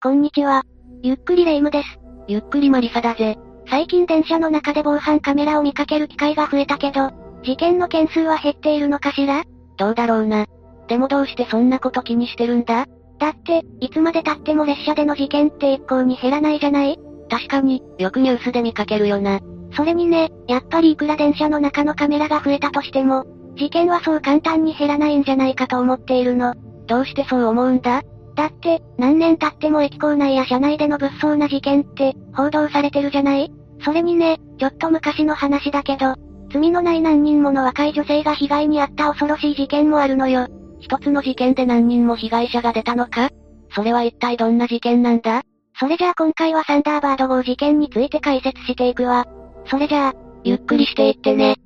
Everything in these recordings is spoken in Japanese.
こんにちは。ゆっくりレ夢ムです。ゆっくりマリサだぜ。最近電車の中で防犯カメラを見かける機会が増えたけど、事件の件数は減っているのかしら？どうだろうな。でもどうしてそんなこと気にしてるんだ？だって、いつまで経っても列車での事件って一向に減らないじゃない？確かに、よくニュースで見かけるよな。それにね、やっぱりいくら電車の中のカメラが増えたとしても、事件はそう簡単に減らないんじゃないかと思っているの。どうしてそう思うんだ？だって、何年経っても駅構内や車内での物騒な事件って、報道されてるじゃない？それにね、ちょっと昔の話だけど、罪のない何人もの若い女性が被害に遭った恐ろしい事件もあるのよ。一つの事件で何人も被害者が出たのか？それは一体どんな事件なんだ？それじゃあ今回はサンダーバード号事件について解説していくわ。それじゃあ、ゆっくりしていってね。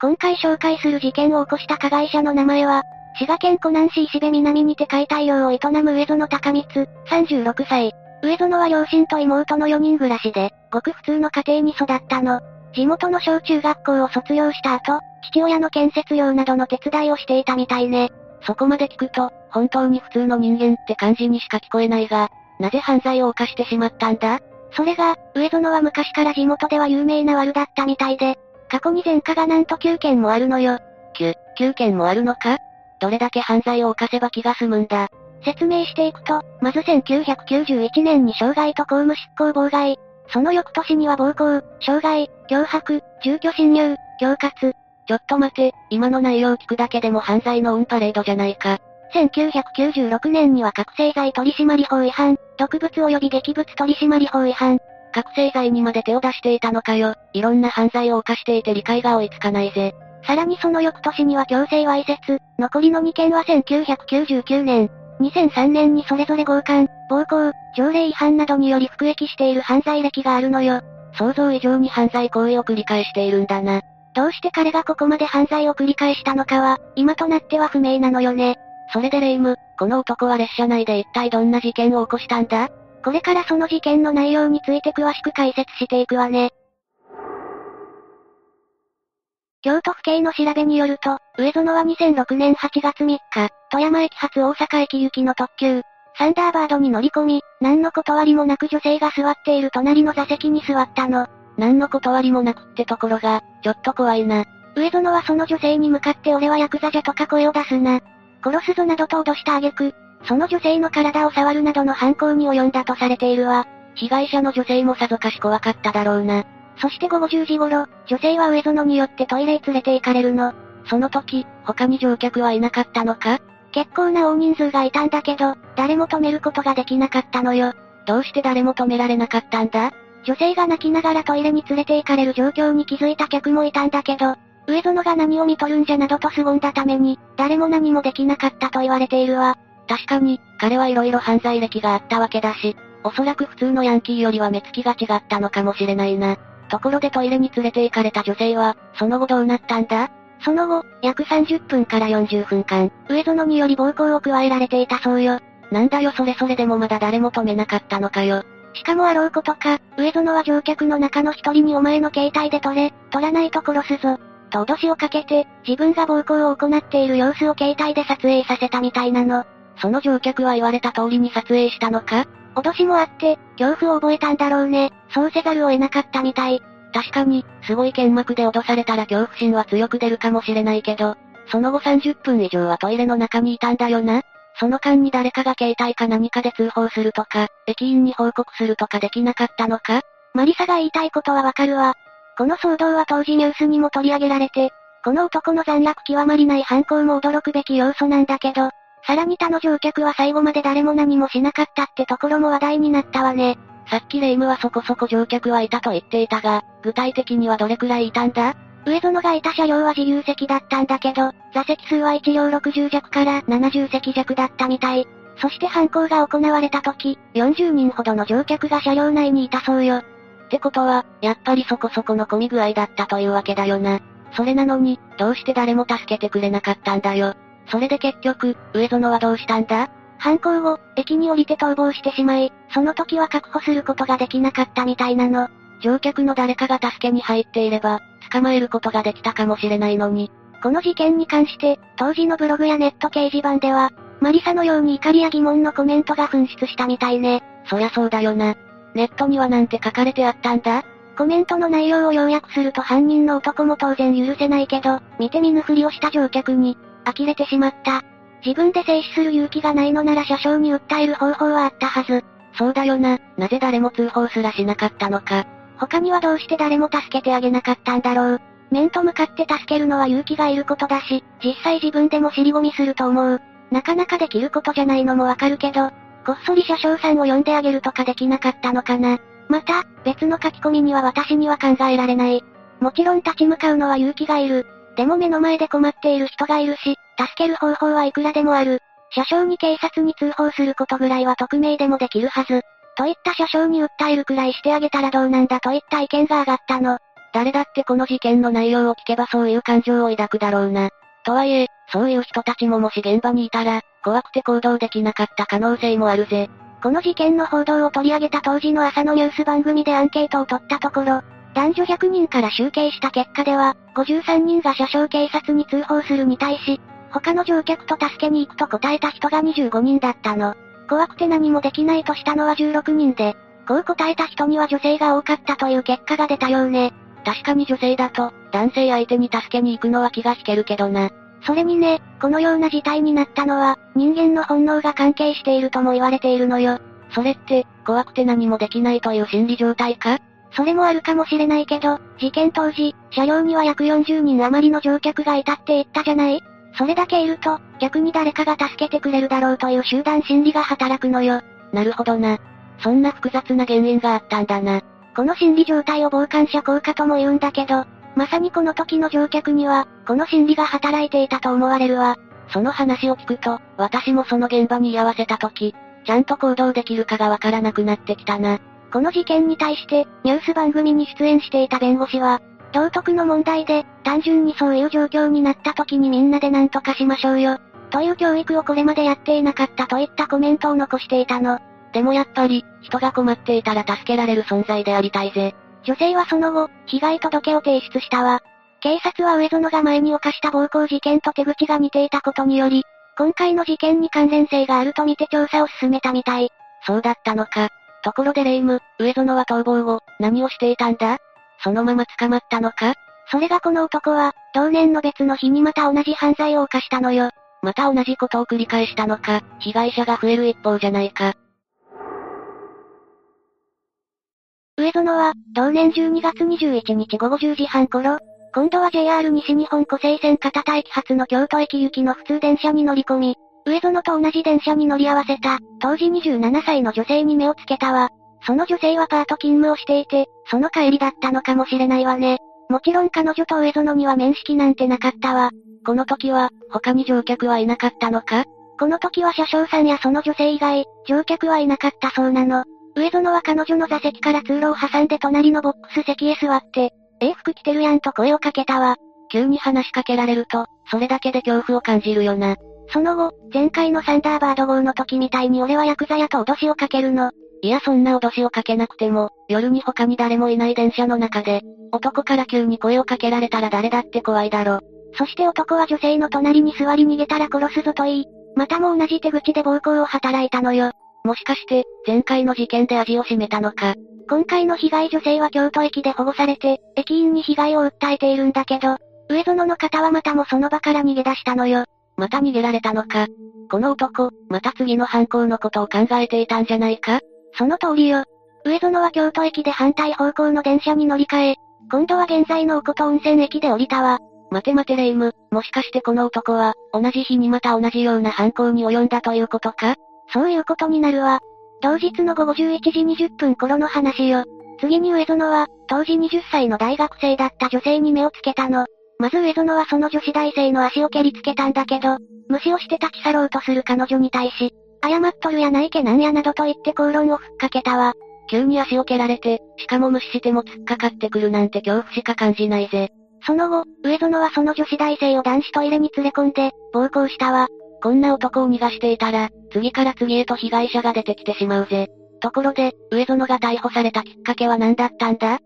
今回紹介する事件を起こした加害者の名前は、滋賀県湖南市石部南にて解体業を営む上園高光、36歳。上園は両親と妹の4人暮らしで、ごく普通の家庭に育ったの。地元の小中学校を卒業した後、父親の建設業などの手伝いをしていたみたいね。そこまで聞くと、本当に普通の人間って感じにしか聞こえないが、なぜ犯罪を犯してしまったんだ？それが、上園は昔から地元では有名な悪だったみたいで、過去に前科がなんと9件もあるのよ。9、9件もあるのか？どれだけ犯罪を犯せば気が済むんだ。説明していくと、まず1991年に傷害と公務執行妨害。その翌年には暴行、傷害、脅迫、住居侵入、恐喝。ちょっと待て、今の内容聞くだけでも犯罪のオンパレードじゃないか。1996年には覚醒剤取締法違反、毒物及び劇物取締法違反。覚醒剤にまで手を出していたのかよ。いろんな犯罪を犯していて理解が追いつかないぜ。さらにその翌年には強制わいせつ、残りの2件は1999年、2003年にそれぞれ強姦、暴行、条例違反などにより服役している犯罪歴があるのよ。想像以上に犯罪行為を繰り返しているんだな。どうして彼がここまで犯罪を繰り返したのかは、今となっては不明なのよね。それでレイム、この男は列車内で一体どんな事件を起こしたんだ？これからその事件の内容について詳しく解説していくわね。京都府警の調べによると、上園は2006年8月3日、富山駅発大阪駅行きの特急、サンダーバードに乗り込み、何の断りもなく女性が座っている隣の座席に座ったの。何の断りもなくってところが、ちょっと怖いな。上園はその女性に向かって俺はヤクザじゃとか声を出すな。殺すぞなどと脅した挙句、その女性の体を触るなどの犯行に及んだとされているわ。被害者の女性もさぞかし怖かっただろうな。そして午後10時頃、女性は上園によってトイレへ連れて行かれるの。その時、他に乗客はいなかったのか？結構な大人数がいたんだけど、誰も止めることができなかったのよ。どうして誰も止められなかったんだ？女性が泣きながらトイレに連れて行かれる状況に気づいた客もいたんだけど、上園が何を見とるんじゃなどと凄んだために、誰も何もできなかったと言われているわ。確かに、彼はいろいろ犯罪歴があったわけだし、おそらく普通のヤンキーよりは目つきが違ったのかもしれないな。ところでトイレに連れて行かれた女性は、その後どうなったんだ？その後、約30分から40分間、上園により暴行を加えられていたそうよ。なんだよそれそれでもまだ誰も止めなかったのかよ。しかもあろうことか、上園は乗客の中の一人にお前の携帯で撮れ、撮らないと殺すぞ。と脅しをかけて、自分が暴行を行っている様子を携帯で撮影させたみたいなの。その乗客は言われた通りに撮影したのか？脅しもあって、恐怖を覚えたんだろうね。そうせざるを得なかったみたい。確かに、すごい剣幕で脅されたら恐怖心は強く出るかもしれないけど、その後30分以上はトイレの中にいたんだよな。その間に誰かが携帯か何かで通報するとか、駅員に報告するとかできなかったのかマリサが言いたいことはわかるわ。この騒動は当時ニュースにも取り上げられて、この男の残虐極まりない犯行も驚くべき要素なんだけど、さらに他の乗客は最後まで誰も何もしなかったってところも話題になったわね。さっきレイムはそこそこ乗客はいたと言っていたが、具体的にはどれくらいいたんだ？上園がいた車両は自由席だったんだけど、座席数は1両60弱から70席弱だったみたい。そして犯行が行われた時、40人ほどの乗客が車両内にいたそうよ。ってことは、やっぱりそこそこの混み具合だったというわけだよな。それなのに、どうして誰も助けてくれなかったんだよ。それで結局、上園はどうしたんだ？犯行後、駅に降りて逃亡してしまい、その時は確保することができなかったみたいなの。乗客の誰かが助けに入っていれば、捕まえることができたかもしれないのに。この事件に関して、当時のブログやネット掲示板では、マリサのように怒りや疑問のコメントが噴出したみたいね。そりゃそうだよな。ネットにはなんて書かれてあったんだ？コメントの内容を要約すると犯人の男も当然許せないけど、見て見ぬふりをした乗客に、呆れてしまった。自分で制止する勇気がないのなら車掌に訴える方法はあったはず。そうだよな、なぜ誰も通報すらしなかったのか。他にはどうして誰も助けてあげなかったんだろう。面と向かって助けるのは勇気がいることだし、実際自分でも尻込みすると思う。なかなかできることじゃないのもわかるけど、こっそり車掌さんを呼んであげるとかできなかったのかな。また、別の書き込みには私には考えられない。もちろん立ち向かうのは勇気がいる。でも目の前で困っている人がいるし、助ける方法はいくらでもある。車掌に警察に通報することぐらいは匿名でもできるはず。といった車掌に訴えるくらいしてあげたらどうなんだといった意見が上がったの。誰だってこの事件の内容を聞けばそういう感情を抱くだろうな。とはいえ、そういう人たちももし現場にいたら、怖くて行動できなかった可能性もあるぜ。この事件の報道を取り上げた当時の朝のニュース番組でアンケートを取ったところ、男女100人から集計した結果では、53人が車掌警察に通報するに対し、他の乗客と助けに行くと答えた人が25人だったの。怖くて何もできないとしたのは16人で、こう答えた人には女性が多かったという結果が出たようね。確かに女性だと、男性相手に助けに行くのは気が引けるけどな。それにね、このような事態になったのは、人間の本能が関係しているとも言われているのよ。それって、怖くて何もできないという心理状態か？それもあるかもしれないけど、事件当時、車両には約40人余りの乗客がいたって言ったじゃない？それだけいると、逆に誰かが助けてくれるだろうという集団心理が働くのよ。なるほどな。そんな複雑な原因があったんだな。この心理状態を傍観者効果とも言うんだけど、まさにこの時の乗客には、この心理が働いていたと思われるわ。その話を聞くと、私もその現場に居合わせた時、ちゃんと行動できるかがわからなくなってきたな。この事件に対して、ニュース番組に出演していた弁護士は、道徳の問題で、単純にそういう状況になった時にみんなで何とかしましょうよ。という教育をこれまでやっていなかったといったコメントを残していたの。でもやっぱり、人が困っていたら助けられる存在でありたいぜ。女性はその後、被害届を提出したわ。警察は上園が前に犯した暴行事件と手口が似ていたことにより、今回の事件に関連性があるとみて調査を進めたみたい。そうだったのか。ところでレイム、上園は逃亡後、何をしていたんだ？そのまま捕まったのか？それがこの男は、同年の別の日にまた同じ犯罪を犯したのよ。また同じことを繰り返したのか、被害者が増える一方じゃないか。上園は、同年12月21日午後10時半頃、今度は JR 西日本湖西線片田駅発の京都駅行きの普通電車に乗り込み、上園と同じ電車に乗り合わせた、当時27歳の女性に目をつけたわ。その女性はパート勤務をしていて、その帰りだったのかもしれないわね。もちろん彼女と上園には面識なんてなかったわ。この時は、他に乗客はいなかったのか？この時は車掌さんやその女性以外、乗客はいなかったそうなの。上園は彼女の座席から通路を挟んで隣のボックス席へ座って、ええ服着てるやんと声をかけたわ。急に話しかけられると、それだけで恐怖を感じるよな。その後、前回のサンダーバード号の時みたいに俺はヤクザやと脅しをかけるの。いやそんな脅しをかけなくても、夜に他に誰もいない電車の中で、男から急に声をかけられたら誰だって怖いだろ。そして男は女性の隣に座り逃げたら殺すぞと言い、またも同じ手口で暴行を働いたのよ。もしかして、前回の事件で味を占めたのか。今回の被害女性は京都駅で保護されて、駅員に被害を訴えているんだけど、上園の方はまたもその場から逃げ出したのよ。また逃げられたのか。この男、また次の犯行のことを考えていたんじゃないか？その通りよ。上園は京都駅で反対方向の電車に乗り換え、今度は現在のおこと温泉駅で降りたわ。待て待てレイム、もしかしてこの男は、同じ日にまた同じような犯行に及んだということか？そういうことになるわ。同日の午後11時20分頃の話よ。次に上園は、当時20歳の大学生だった女性に目をつけたの。まず上園はその女子大生の足を蹴りつけたんだけど、無視をして立ち去ろうとする彼女に対し、謝っとるやないけなんやなどと言って口論をふっかけたわ。急に足を蹴られて、しかも無視しても突っかかってくるなんて恐怖しか感じないぜ。その後、上園はその女子大生を男子トイレに連れ込んで、暴行したわ。こんな男を逃がしていたら、次から次へと被害者が出てきてしまうぜ。ところで、上園が逮捕されたきっかけは何だったんだ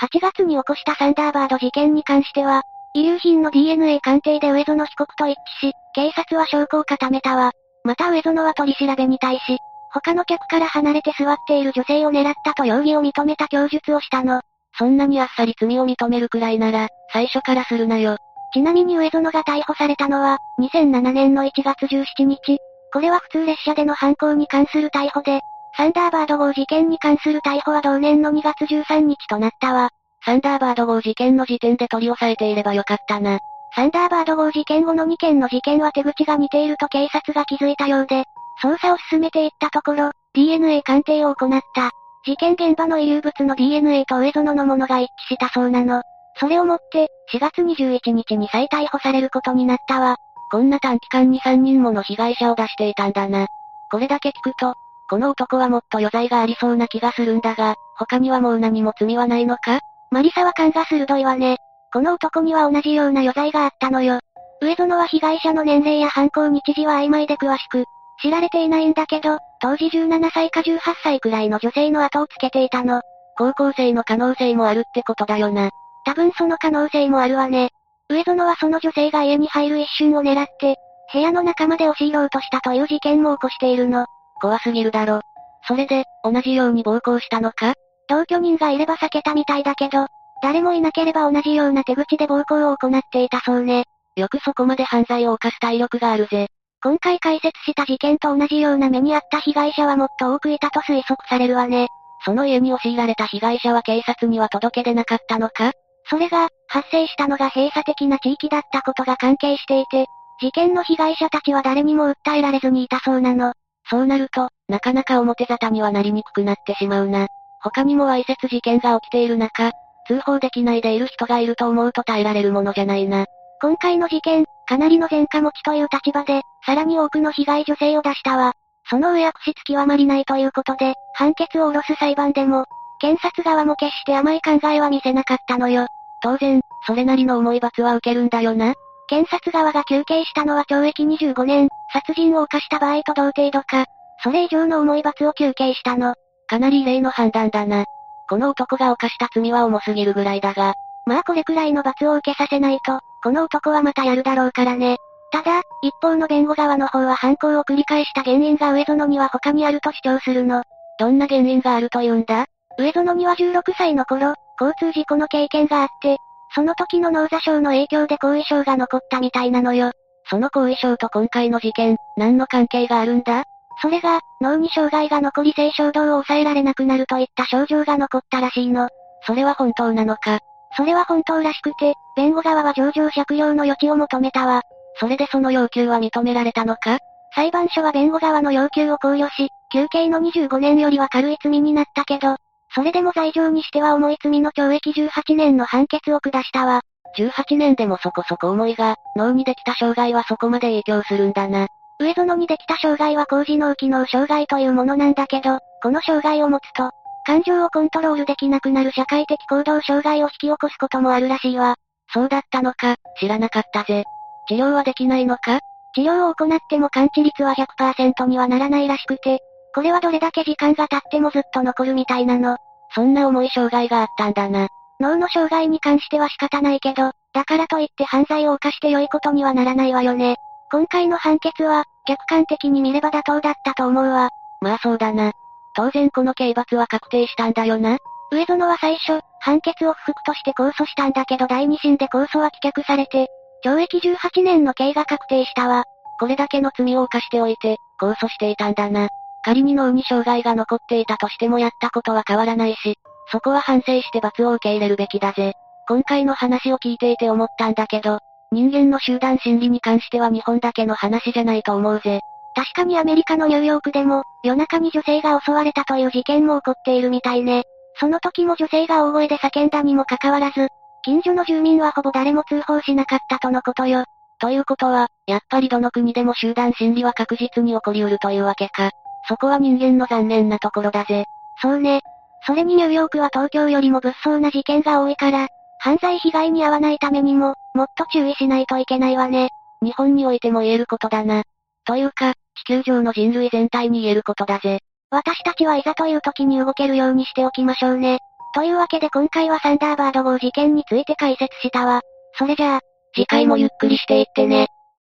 ?8 月に起こしたサンダーバード事件に関しては、遺留品の DNA 鑑定で上園被告と一致し、警察は証拠を固めたわ。また上園は取り調べに対し、他の客から離れて座っている女性を狙ったと容疑を認めた供述をしたの。そんなにあっさり罪を認めるくらいなら、最初からするなよ。ちなみに上園が逮捕されたのは、2007年の1月17日。これは普通列車での犯行に関する逮捕で、サンダーバード号事件に関する逮捕は同年の2月13日となったわ。サンダーバード号事件の時点で取り押さえていればよかったな。サンダーバード号事件後の2件の事件は手口が似ていると警察が気づいたようで、捜査を進めていったところ、DNA 鑑定を行った。事件現場の遺留物の DNA と上園のものが一致したそうなの。それをもって、4月21日に再逮捕されることになったわ。こんな短期間に3人もの被害者を出していたんだな。これだけ聞くと、この男はもっと余罪がありそうな気がするんだが、他にはもう何も罪はないのか？マリサは勘が鋭いわね。この男には同じような余罪があったのよ。上園は被害者の年齢や犯行日時は曖昧で詳しく、知られていないんだけど、当時17歳か18歳くらいの女性の後をつけていたの。高校生の可能性もあるってことだよな。多分その可能性もあるわね。上園はその女性が家に入る一瞬を狙って、部屋の中まで押し入ろうとしたという事件も起こしているの。怖すぎるだろ。それで、同じように暴行したのか？同居人がいれば避けたみたいだけど、誰もいなければ同じような手口で暴行を行っていたそうね。よくそこまで犯罪を犯す体力があるぜ。今回解説した事件と同じような目にあった被害者はもっと多くいたと推測されるわね。その家に押し入られた被害者は警察には届け出なかったのか？それが、発生したのが閉鎖的な地域だったことが関係していて、事件の被害者たちは誰にも訴えられずにいたそうなの。そうなると、なかなか表沙汰にはなりにくくなってしまうな。他にもわいせつ事件が起きている中、通報できないでいる人がいると思うと耐えられるものじゃないな。今回の事件、かなりの前科持ちという立場で、さらに多くの被害女性を出したわ。その上悪質極まりないということで、判決を下ろす裁判でも、検察側も決して甘い考えは見せなかったのよ。当然、それなりの重い罰は受けるんだよな。検察側が求刑したのは懲役25年、殺人を犯した場合と同程度か、それ以上の重い罰を求刑したの。かなり異例の判断だな。この男が犯した罪は重すぎるぐらいだが。まあこれくらいの罰を受けさせないと、この男はまたやるだろうからね。ただ、一方の弁護側の方は犯行を繰り返した原因が上園には他にあると主張するの。どんな原因があると言うんだ？上園には16歳の頃、交通事故の経験があって、その時の脳挫傷の影響で後遺症が残ったみたいなのよ。その後遺症と今回の事件、何の関係があるんだ？それが、脳に障害が残り性衝動を抑えられなくなるといった症状が残ったらしいの。それは本当なのか？それは本当らしくて、弁護側は上場借用の余地を求めたわ。それでその要求は認められたのか？裁判所は弁護側の要求を考慮し、休刑の25年よりは軽い罪になったけど、それでも罪状にしては重い罪の懲役18年の判決を下したわ。18年でもそこそこ重いが、脳にできた障害はそこまで影響するんだな。上園にできた障害は高次脳機能障害というものなんだけど、この障害を持つと、感情をコントロールできなくなる社会的行動障害を引き起こすこともあるらしいわ。そうだったのか、知らなかったぜ。治療はできないのか？治療を行っても完治率は100%にはならないらしくて、これはどれだけ時間が経ってもずっと残るみたいなの。そんな重い障害があったんだな。脳の障害に関しては仕方ないけど、だからといって犯罪を犯して良いことにはならないわよね。今回の判決は、客観的に見れば妥当だったと思うわ。まあそうだな。当然この刑罰は確定したんだよな。上園は最初、判決を不服として控訴したんだけど第二審で控訴は棄却されて、懲役18年の刑が確定したわ。これだけの罪を犯しておいて、控訴していたんだな。仮に脳に障害が残っていたとしてもやったことは変わらないし、そこは反省して罰を受け入れるべきだぜ。今回の話を聞いていて思ったんだけど、人間の集団心理に関しては日本だけの話じゃないと思うぜ。確かにアメリカのニューヨークでも、夜中に女性が襲われたという事件も起こっているみたいね。その時も女性が大声で叫んだにもかかわらず、近所の住民はほぼ誰も通報しなかったとのことよ。ということは、やっぱりどの国でも集団心理は確実に起こりうるというわけか。そこは人間の残念なところだぜ。そうね。それにニューヨークは東京よりも物騒な事件が多いから、犯罪被害に遭わないためにも、もっと注意しないといけないわね。日本においても言えることだな。というか、地球上の人類全体に言えることだぜ。私たちはいざという時に動けるようにしておきましょうね。というわけで今回はサンダーバード号事件について解説したわ。それじゃあ、次回もゆっくりしていってね。